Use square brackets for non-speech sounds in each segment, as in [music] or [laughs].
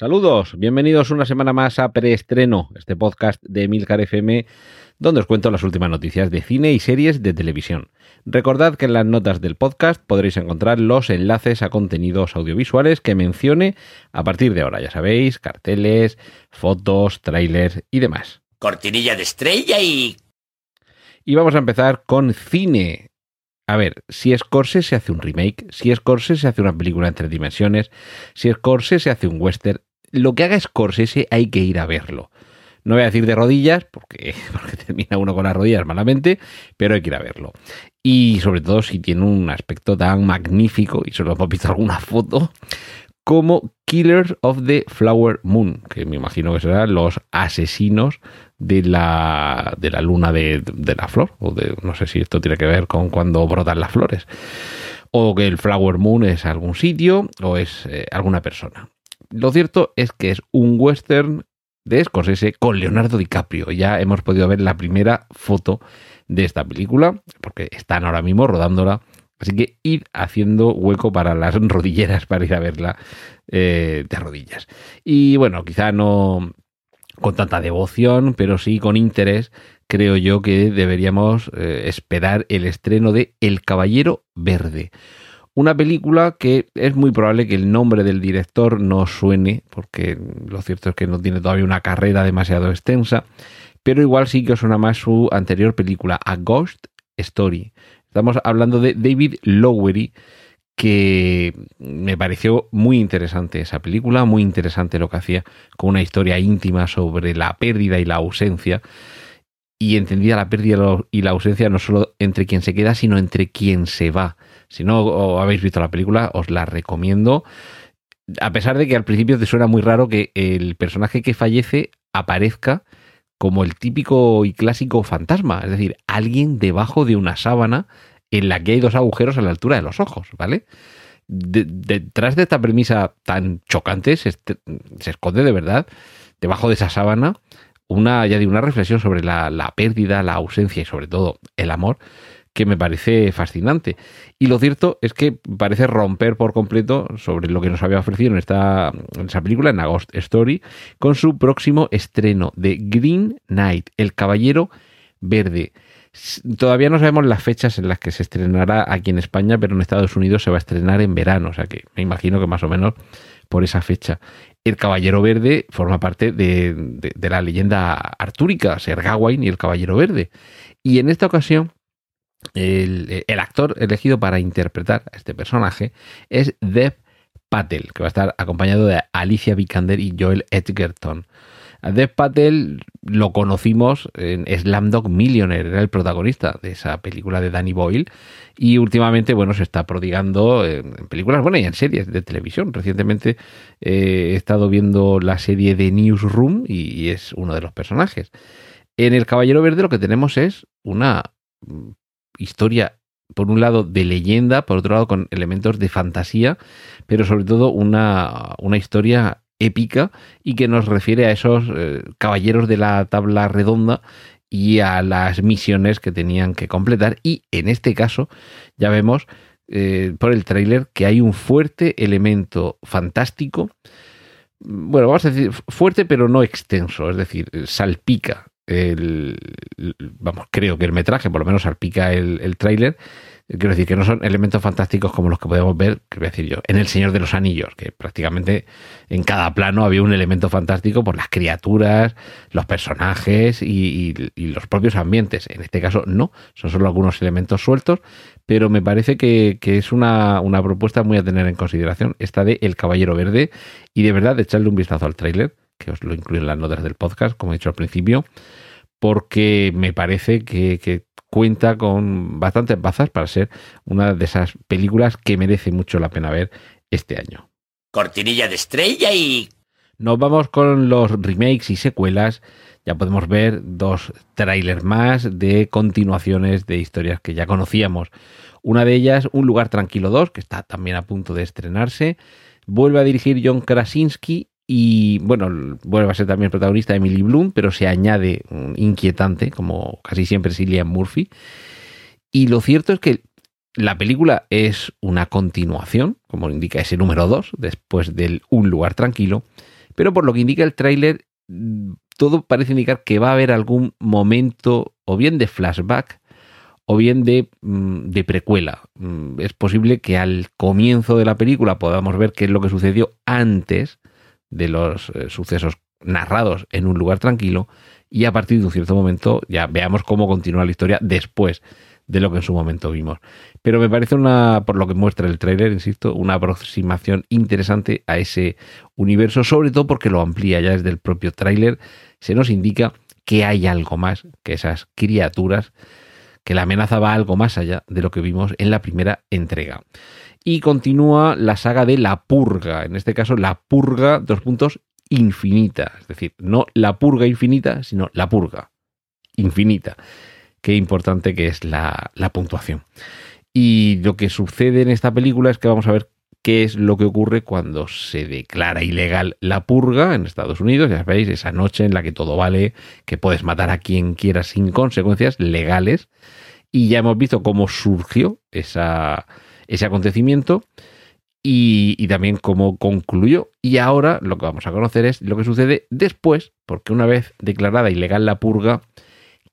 Saludos, bienvenidos una semana más a Preestreno, este podcast de Emilcar FM, donde os cuento las últimas noticias de cine y series de televisión. Recordad que en las notas del podcast podréis encontrar los enlaces a contenidos audiovisuales que mencione a partir de ahora, ya sabéis, carteles, fotos, trailers y demás. Cortinilla de estrella y... Y vamos a empezar con cine. A ver, si Scorsese hace un remake, si Scorsese hace una película en tres dimensiones, si Scorsese hace un western, lo que haga Scorsese hay que ir a verlo. No voy a decir de rodillas, [laughs] porque, termina uno con las rodillas malamente, pero hay que ir a verlo. Y sobre todo si tiene un aspecto tan magnífico, y solo hemos visto alguna foto, como Killers of the Flower Moon, que me imagino que serán los asesinos de la, de la luna de, de la flor, o de, no sé si esto tiene que ver con cuando brotan las flores, o que el Flower Moon es algún sitio o es eh, alguna persona. Lo cierto es que es un western de Scorsese con Leonardo DiCaprio. Ya hemos podido ver la primera foto de esta película, porque están ahora mismo rodándola. Así que id haciendo hueco para las [laughs] rodilleras para ir a verla eh, de rodillas. Y bueno, quizá no con tanta devoción, pero sí con interés, creo yo que deberíamos eh, esperar el estreno de El Caballero Verde. Una película que es muy probable que el nombre del director no suene, porque lo cierto es que no tiene todavía una carrera demasiado extensa, pero igual sí que suena más su anterior película, A Ghost Story. Estamos hablando de David Lowery, que me pareció muy interesante esa película, muy interesante lo que hacía, con una historia íntima sobre la pérdida y la ausencia. Y entendía la pérdida y la ausencia no solo entre quien se queda, sino entre quien se va. Si no habéis visto la película, os la recomiendo. A pesar de que al principio te suena muy raro que el personaje que fallece aparezca como el típico y clásico fantasma, es decir, alguien debajo de una sábana en la que hay dos agujeros a la altura de los ojos, ¿vale? detrás de esta premisa tan chocante se, se, esconde de verdad, debajo de esa sábana, una, ya de una reflexión sobre la, la pérdida, la ausencia y sobre todo el amor que me parece fascinante. Y lo cierto es que parece romper por completo sobre lo que nos había ofrecido en esta en esa película, en August Story, con su próximo estreno de Green Knight, El Caballero Verde. Todavía no sabemos las fechas en las que se estrenará aquí en España, pero en Estados Unidos se va a estrenar en verano, o sea que me imagino que más o menos por esa fecha. El Caballero Verde forma parte de, de, la leyenda artúrica, Ser Gawain y el Caballero Verde. Y en esta ocasión, el, el, actor elegido para interpretar a este personaje es Dev Patel, que va a estar acompañado de Alicia Vikander y Joel Edgerton. A Dev Patel lo conocimos en Slamdog Millionaire, era el protagonista de esa película de Danny Boyle y últimamente, bueno, se está prodigando en películas, bueno, y en series de televisión. Recientemente eh, he estado viendo la serie de Newsroom y, y es uno de los personajes. En El Caballero Verde lo que tenemos es una historia por un lado de leyenda, por otro lado con elementos de fantasía, pero sobre todo una, una historia épica y que nos refiere a esos eh, caballeros de la tabla redonda y a las misiones que tenían que completar. Y en este caso ya vemos eh, por el tráiler que hay un fuerte elemento fantástico. Bueno, vamos a decir fuerte pero no extenso, es decir, salpica el, vamos, creo que el metraje, por lo menos salpica el, el tráiler. Quiero decir que no son elementos fantásticos como los que podemos ver, que voy a decir yo, en El Señor de los Anillos, que prácticamente en cada plano había un elemento fantástico por las criaturas, los personajes y, los propios ambientes. En este caso no, son solo algunos elementos sueltos, pero me parece que, es una, una, propuesta muy a tener en consideración, esta de El Caballero Verde, y de verdad echarle un vistazo al tráiler, que os lo incluyo en las notas del podcast, como he dicho al principio, porque me parece que, que cuenta con bastantes bazas para ser una de esas películas que merece mucho la pena ver este año. Cortinilla de estrella y... Nos vamos con los remakes y secuelas ya podemos ver dos trailers más de continuaciones de historias que ya conocíamos. Una de ellas, Un lugar tranquilo 2, que está también a punto de estrenarse. Vuelve a dirigir John Krasinski y, bueno, vuelve a ser también protagonista Emily Bloom, pero se añade un inquietante, como casi siempre Cillian Murphy. Y lo cierto es que la película es una continuación, como indica ese número 2, después del Un lugar tranquilo, pero por lo que indica el tráiler, todo parece indicar que va a haber algún momento o bien de flashback o bien de, mm, de, precuela. Mm, es posible que al comienzo de la película podamos ver qué es lo que sucedió antes de los eh, sucesos narrados en un lugar tranquilo y a partir de un cierto momento ya veamos cómo continúa la historia después de lo que en su momento vimos. Pero me parece una, por lo que muestra el tráiler, insisto, una aproximación interesante a ese universo, sobre todo porque lo amplía ya desde el propio tráiler, se nos indica que hay algo más que esas criaturas, que la amenaza va algo más allá de lo que vimos en la primera entrega. Y continúa la saga de la purga, en este caso la purga, dos puntos, infinita, es decir, no la purga infinita, sino la purga infinita qué importante que es la, puntuación. Y lo que sucede en esta película es que vamos a ver qué es lo que ocurre cuando se declara ilegal la purga en Estados Unidos. Ya sabéis, esa noche en la que todo vale, que puedes matar a quien quieras sin consecuencias legales. Y ya hemos visto cómo surgió esa, ese acontecimiento y, y, también cómo concluyó. Y ahora lo que vamos a conocer es lo que sucede después, porque una vez declarada ilegal la purga,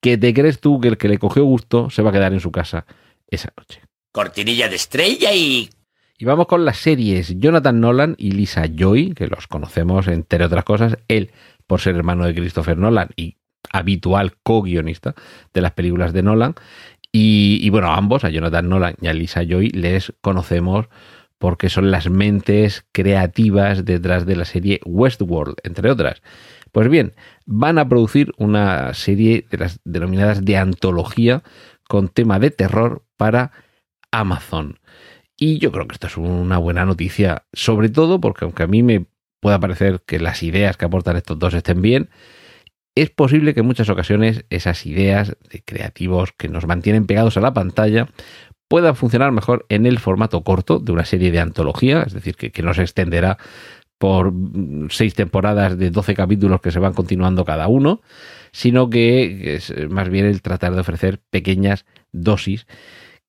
que te crees tú que el que le cogió gusto se va a quedar en su casa esa noche. Cortinilla de estrella y... Y vamos con las series Jonathan Nolan y Lisa Joy, que los conocemos entre otras cosas, él por ser hermano de Christopher Nolan y habitual co-guionista de las películas de Nolan. Y, bueno, ambos, a Jonathan Nolan y a Lisa Joy, les conocemos porque son las mentes creativas detrás de la serie Westworld, entre otras. Pues bien, van a producir una serie de las denominadas de antología con tema de terror para Amazon. Y yo creo que esto es una buena noticia, sobre todo porque aunque a mí me pueda parecer que las ideas que aportan estos dos estén bien, es posible que en muchas ocasiones esas ideas de creativos que nos mantienen pegados a la pantalla puedan funcionar mejor en el formato corto de una serie de antología, es decir, que, que no se extenderá por seis temporadas de 12 capítulos que se van continuando cada uno, sino que es más bien el tratar de ofrecer pequeñas dosis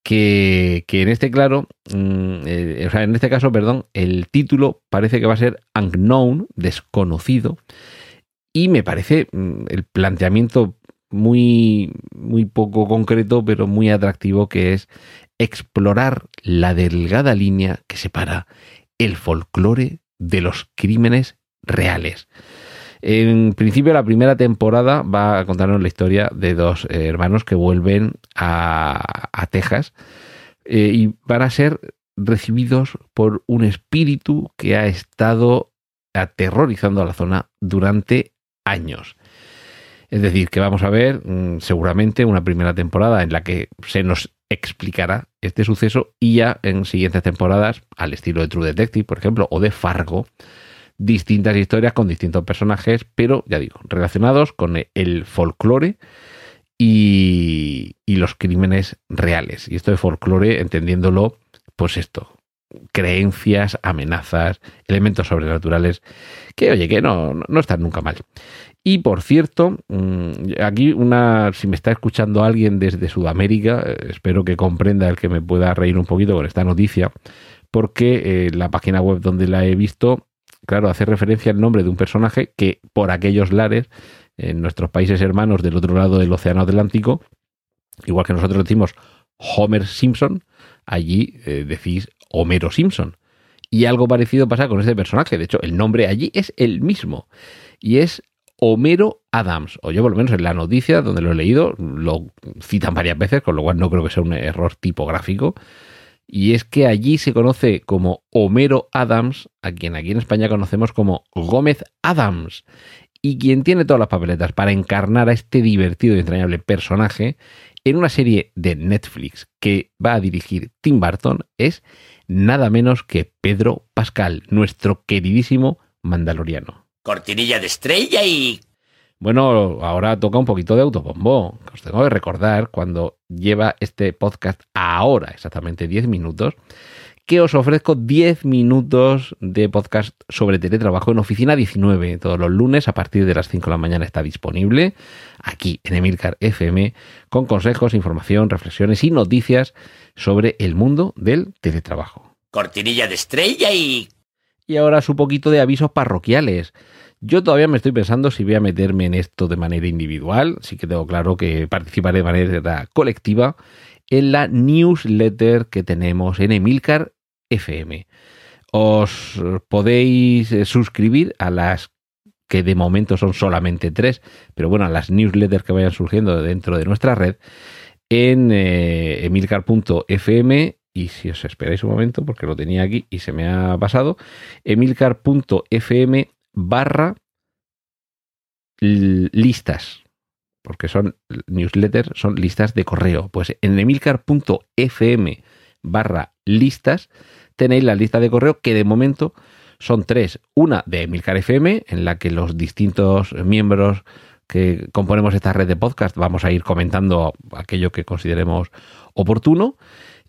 que, en este claro, mm, eh, o sea, en este caso, perdón, el título parece que va a ser Unknown, desconocido, y me parece mm, el planteamiento muy, muy poco concreto, pero muy atractivo, que es explorar la delgada línea que separa el folclore de los crímenes reales. En principio, la primera temporada va a contarnos la historia de dos eh, hermanos que vuelven a, Texas eh, y van a ser recibidos por un espíritu que ha estado aterrorizando a la zona durante años. Es decir, que vamos a ver mm, seguramente una primera temporada en la que se nos explicará este suceso y ya en siguientes temporadas, al estilo de True Detective, por ejemplo, o de Fargo, distintas historias con distintos personajes, pero ya digo, relacionados con el folclore y, y los crímenes reales. Y esto de folclore, entendiéndolo, pues esto, creencias, amenazas, elementos sobrenaturales, que oye, que no, no están nunca mal. Y por cierto, mm, aquí una, si me está escuchando alguien desde Sudamérica, eh, espero que comprenda el que me pueda reír un poquito con esta noticia, porque eh, la página web donde la he visto, claro, hace referencia al nombre de un personaje que por aquellos lares, en nuestros países hermanos del otro lado del Océano Atlántico, igual que nosotros decimos Homer Simpson, allí eh, decís Homero Simpson. Y algo parecido pasa con este personaje. De hecho, el nombre allí es el mismo. Y es Homero Adams, o yo por lo menos en la noticia donde lo he leído, lo citan varias veces, con lo cual no creo que sea un error tipográfico. Y es que allí se conoce como Homero Adams, a quien aquí en España conocemos como Gómez Adams. Y quien tiene todas las papeletas para encarnar a este divertido y entrañable personaje en una serie de Netflix que va a dirigir Tim Burton es nada menos que Pedro Pascal, nuestro queridísimo mandaloriano cortinilla de estrella y... Bueno, ahora toca un poquito de autobombo. Os tengo que recordar cuando lleva este podcast ahora, exactamente 10 minutos, que os ofrezco 10 minutos de podcast sobre teletrabajo en Oficina 19. Todos los lunes a partir de las 5 de la mañana está disponible aquí en Emilcar FM con consejos, información, reflexiones y noticias sobre el mundo del teletrabajo. Cortinilla de estrella y... Y ahora su poquito de avisos parroquiales. Yo todavía me estoy pensando si voy a meterme en esto de manera individual. Sí que tengo claro que participaré de manera colectiva en la newsletter que tenemos en Emilcar FM. Os podéis eh, suscribir a las que de momento son solamente tres, pero bueno, a las newsletters que vayan surgiendo dentro de nuestra red en eh, emilcar.fm y si os esperáis un momento porque lo tenía aquí y se me ha pasado, emilcar.fm barra listas, porque son newsletters, son listas de correo. Pues en emilcar.fm barra listas tenéis la lista de correo que de momento son tres. Una de Emilcar FM, en la que los distintos miembros que componemos esta red de podcast vamos a ir comentando aquello que consideremos oportuno.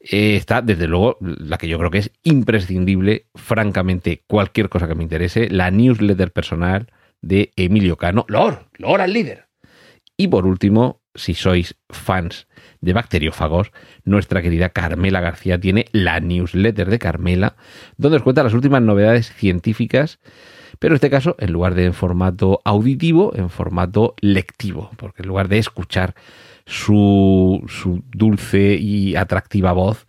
Eh, está, desde luego, la que yo creo que es imprescindible, francamente, cualquier cosa que me interese, la newsletter personal de Emilio Cano, Lor, Lor al líder. Y por último, si sois fans de bacteriófagos, nuestra querida Carmela García tiene la newsletter de Carmela, donde os cuenta las últimas novedades científicas, pero en este caso, en lugar de en formato auditivo, en formato lectivo, porque en lugar de escuchar su, su dulce y atractiva voz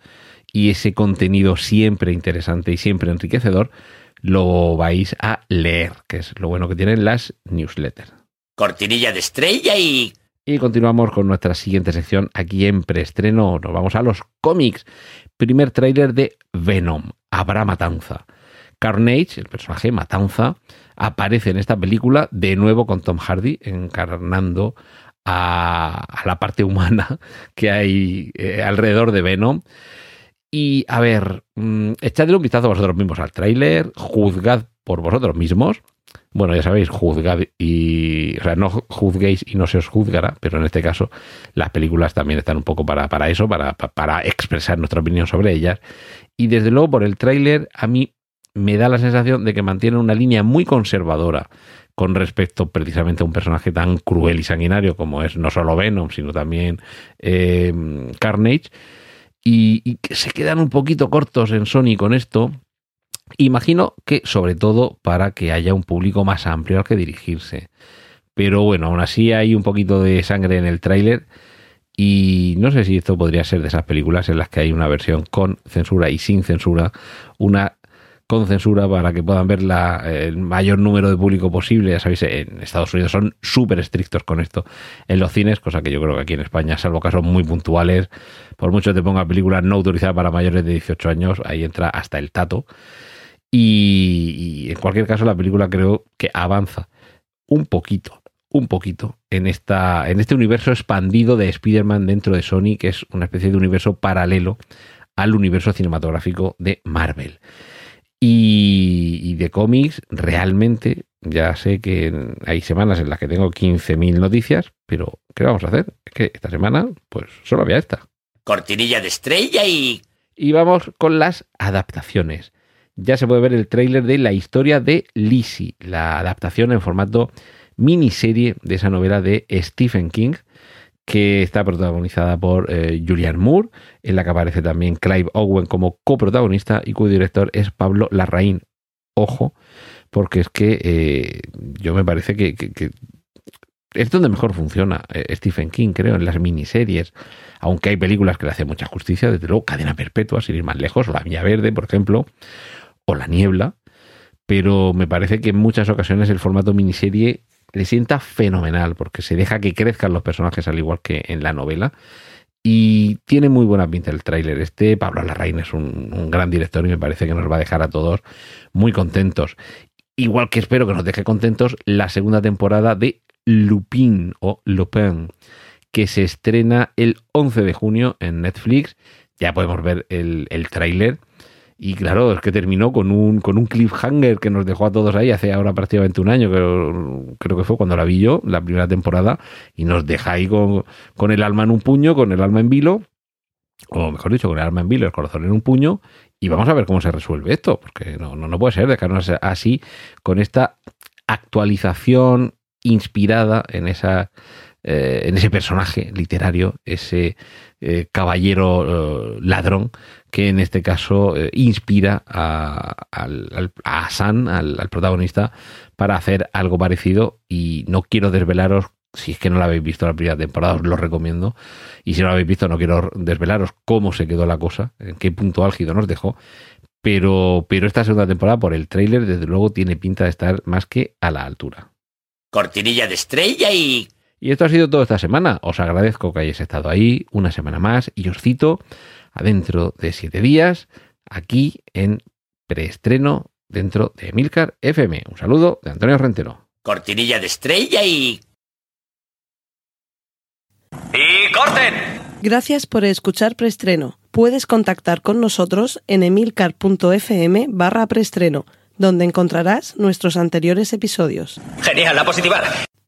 y ese contenido siempre interesante y siempre enriquecedor, lo vais a leer, que es lo bueno que tienen las newsletters. Cortinilla de estrella y y continuamos con nuestra siguiente sección aquí en preestreno. Nos vamos a los cómics. Primer tráiler de Venom. Habrá matanza. Carnage, el personaje Matanza, aparece en esta película de nuevo con Tom Hardy encarnando a, la parte humana [laughs] que hay eh, alrededor de Venom. Y a ver, mm, echadle un vistazo vosotros mismos al tráiler, juzgad por vosotros mismos bueno, ya sabéis, juzgad y. O sea, no juzguéis y no se os juzgará, pero en este caso las películas también están un poco para, para eso, para, para expresar nuestra opinión sobre ellas. Y desde luego, por el tráiler, a mí me da la sensación de que mantiene una línea muy conservadora con respecto precisamente a un personaje tan cruel y sanguinario como es no solo Venom, sino también eh, Carnage. Y, y que se quedan un poquito cortos en Sony con esto, Imagino que sobre todo para que haya un público más amplio al que dirigirse. Pero bueno, aún así hay un poquito de sangre en el tráiler y no sé si esto podría ser de esas películas en las que hay una versión con censura y sin censura, una con censura para que puedan ver el mayor número de público posible. Ya sabéis, en Estados Unidos son súper estrictos con esto en los cines, cosa que yo creo que aquí en España, salvo casos muy puntuales, por mucho te ponga película no autorizada para mayores de 18 años, ahí entra hasta el tato. Y, en cualquier caso, la película creo que avanza un poquito, un poquito en, esta, en este universo expandido de Spider-Man dentro de Sony, que es una especie de universo paralelo al universo cinematográfico de Marvel. Y, de cómics, realmente, ya sé que hay semanas en las que tengo 15.000 noticias, pero ¿qué vamos a hacer? Es que esta semana, pues solo había esta. Cortinilla de estrella y... Y vamos con las adaptaciones ya se puede ver el tráiler de la historia de Lizzie, la adaptación en formato miniserie de esa novela de Stephen King, que está protagonizada por eh, Julian Moore, en la que aparece también Clive Owen como coprotagonista y cuyo director es Pablo Larraín. Ojo, porque es que eh, yo me parece que, es donde mejor funciona eh, Stephen King, creo, en las miniseries. Aunque hay películas que le hacen mucha justicia, desde luego, Cadena Perpetua, sin ir más lejos, La Villa Verde, por ejemplo, o La Niebla, pero me parece que en muchas ocasiones el formato miniserie le sienta fenomenal porque se deja que crezcan los personajes al igual que en la novela y tiene muy buena pinta el tráiler. Este Pablo Larraín es un, gran director y me parece que nos va a dejar a todos muy contentos. Igual que espero que nos deje contentos la segunda temporada de Lupin o Lupin, que se estrena el 11 de junio en Netflix. Ya podemos ver el, el tráiler Y claro, es que terminó con un, con un cliffhanger que nos dejó a todos ahí hace ahora prácticamente un año, creo, creo que fue cuando la vi yo, la primera temporada, y nos deja ahí con, con el alma en un puño, con el alma en vilo, o mejor dicho, con el alma en vilo, el corazón en un puño, y vamos a ver cómo se resuelve esto, porque no, no, no puede ser dejarnos así con esta actualización inspirada en esa eh, en ese personaje literario, ese eh, caballero eh, ladrón que en este caso eh, inspira a, al, a Hassan, al, al, protagonista, para hacer algo parecido. Y no quiero desvelaros, si es que no la habéis visto la primera temporada, os lo recomiendo. Y si no la habéis visto, no quiero desvelaros cómo se quedó la cosa, en qué punto álgido nos dejó. Pero, pero esta segunda temporada, por el tráiler, desde luego tiene pinta de estar más que a la altura. Cortinilla de estrella y y esto ha sido todo esta semana. Os agradezco que hayáis estado ahí una semana más y os cito adentro de siete días aquí en preestreno dentro de Milcar FM. Un saludo de Antonio Rentero. Cortinilla de estrella y... ¡Y corten! Gracias por escuchar preestreno. Puedes contactar con nosotros en emilcar.fm barra preestreno, donde encontrarás nuestros anteriores episodios. Genial, la positiva.